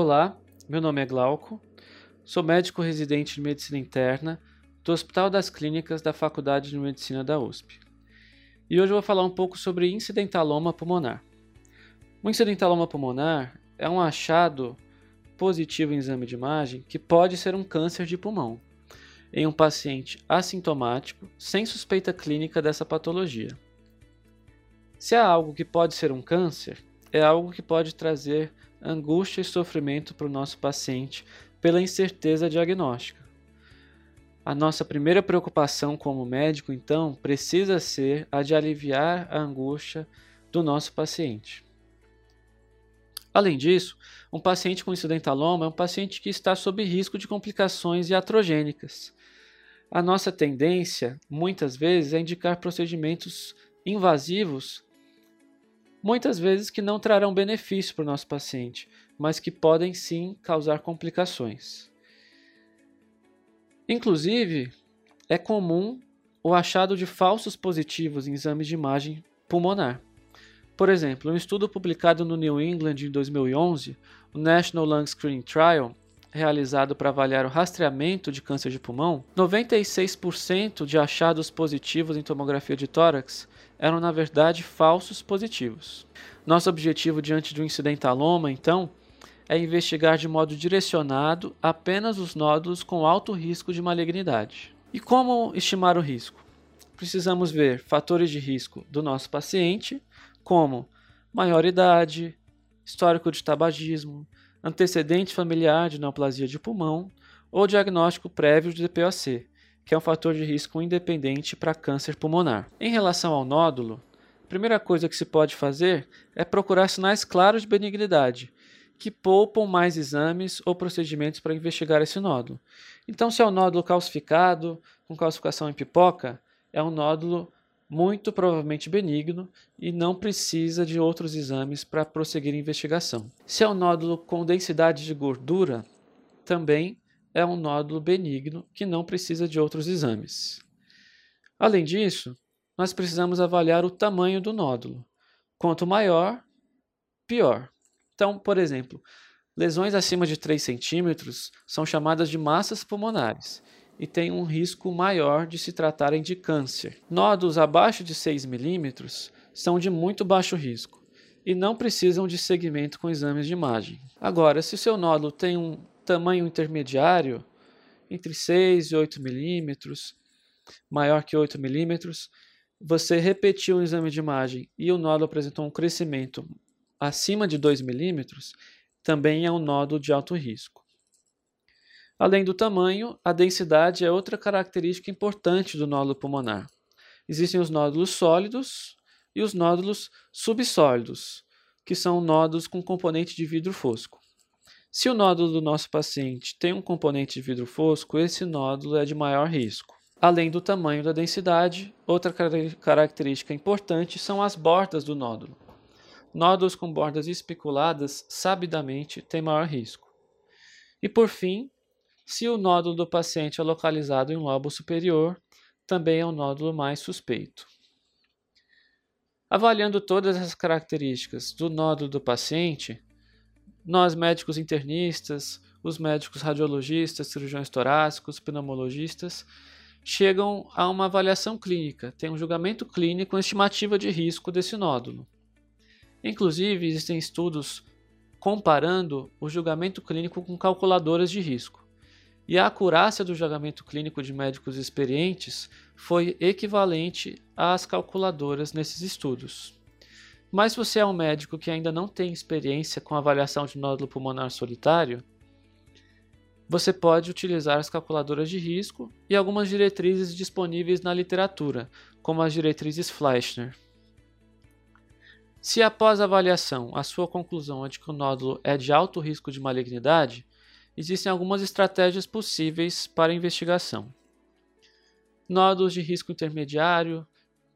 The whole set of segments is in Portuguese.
Olá, meu nome é Glauco, sou médico residente de medicina interna do Hospital das Clínicas da Faculdade de Medicina da USP. E hoje eu vou falar um pouco sobre incidentaloma pulmonar. O incidentaloma pulmonar é um achado positivo em exame de imagem que pode ser um câncer de pulmão em um paciente assintomático sem suspeita clínica dessa patologia. Se há algo que pode ser um câncer, é algo que pode trazer angústia e sofrimento para o nosso paciente pela incerteza diagnóstica. A nossa primeira preocupação como médico, então, precisa ser a de aliviar a angústia do nosso paciente. Além disso, um paciente com incidentaloma é um paciente que está sob risco de complicações iatrogênicas. A nossa tendência, muitas vezes, é indicar procedimentos invasivos muitas vezes que não trarão benefício para o nosso paciente, mas que podem sim causar complicações. Inclusive, é comum o achado de falsos positivos em exames de imagem pulmonar. Por exemplo, um estudo publicado no New England em 2011, o National Lung Screening Trial, realizado para avaliar o rastreamento de câncer de pulmão, 96% de achados positivos em tomografia de tórax eram na verdade falsos positivos. Nosso objetivo diante de um incidentaloma, então, é investigar de modo direcionado apenas os nódulos com alto risco de malignidade. E como estimar o risco? Precisamos ver fatores de risco do nosso paciente, como maior idade, histórico de tabagismo, antecedente familiar de neoplasia de pulmão ou diagnóstico prévio de DPOC, que é um fator de risco independente para câncer pulmonar. Em relação ao nódulo, a primeira coisa que se pode fazer é procurar sinais claros de benignidade, que poupam mais exames ou procedimentos para investigar esse nódulo. Então, se é um nódulo calcificado, com calcificação em pipoca, é um nódulo muito provavelmente benigno e não precisa de outros exames para prosseguir a investigação. Se é um nódulo com densidade de gordura, também é um nódulo benigno que não precisa de outros exames. Além disso, nós precisamos avaliar o tamanho do nódulo. Quanto maior, pior. Então, por exemplo, lesões acima de 3 centímetros são chamadas de massas pulmonares e têm um risco maior de se tratarem de câncer. Nódulos abaixo de 6 milímetros são de muito baixo risco e não precisam de segmento com exames de imagem. Agora, se o seu nódulo tem um tamanho intermediário, entre 6 e 8 milímetros, maior que 8 milímetros, você repetiu o exame de imagem e o nódulo apresentou um crescimento acima de 2 milímetros, também é um nódulo de alto risco. Além do tamanho, a densidade é outra característica importante do nódulo pulmonar. Existem os nódulos sólidos e os nódulos subsólidos, que são nódulos com componente de vidro fosco. Se o nódulo do nosso paciente tem um componente de vidro fosco, esse nódulo é de maior risco. Além do tamanho da densidade, outra característica importante são as bordas do nódulo. Nódulos com bordas especuladas, sabidamente, têm maior risco. E por fim, se o nódulo do paciente é localizado em um lobo superior, também é um nódulo mais suspeito. Avaliando todas essas características do nódulo do paciente, nós, médicos internistas, os médicos radiologistas, cirurgiões torácicos, pneumologistas, chegam a uma avaliação clínica, tem um julgamento clínico, uma estimativa de risco desse nódulo. Inclusive, existem estudos comparando o julgamento clínico com calculadoras de risco. E a acurácia do julgamento clínico de médicos experientes foi equivalente às calculadoras nesses estudos. Mas se você é um médico que ainda não tem experiência com avaliação de nódulo pulmonar solitário, você pode utilizar as calculadoras de risco e algumas diretrizes disponíveis na literatura, como as diretrizes Fleischner. Se após a avaliação a sua conclusão é de que o nódulo é de alto risco de malignidade, existem algumas estratégias possíveis para investigação. Nódulos de risco intermediário,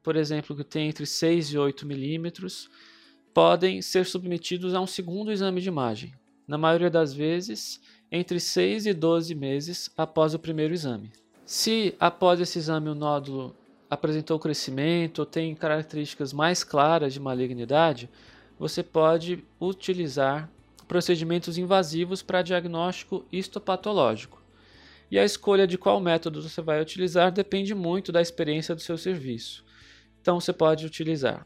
por exemplo, que tem entre 6 e 8 milímetros, podem ser submetidos a um segundo exame de imagem, na maioria das vezes entre 6 e 12 meses após o primeiro exame. Se após esse exame o nódulo apresentou crescimento ou tem características mais claras de malignidade, você pode utilizar procedimentos invasivos para diagnóstico histopatológico. E a escolha de qual método você vai utilizar depende muito da experiência do seu serviço. Então você pode utilizar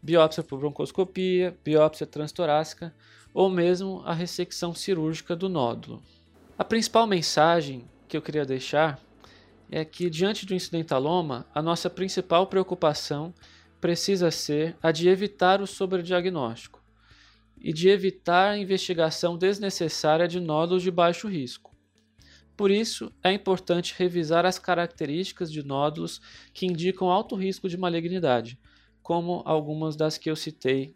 biópsia por broncoscopia, biópsia transtorácica ou mesmo a ressecção cirúrgica do nódulo. A principal mensagem que eu queria deixar é que, diante do incidentaloma, a nossa principal preocupação precisa ser a de evitar o sobrediagnóstico e de evitar a investigação desnecessária de nódulos de baixo risco. Por isso, é importante revisar as características de nódulos que indicam alto risco de malignidade, como algumas das que eu citei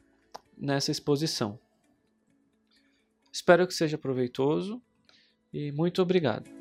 nessa exposição. Espero que seja proveitoso e muito obrigado.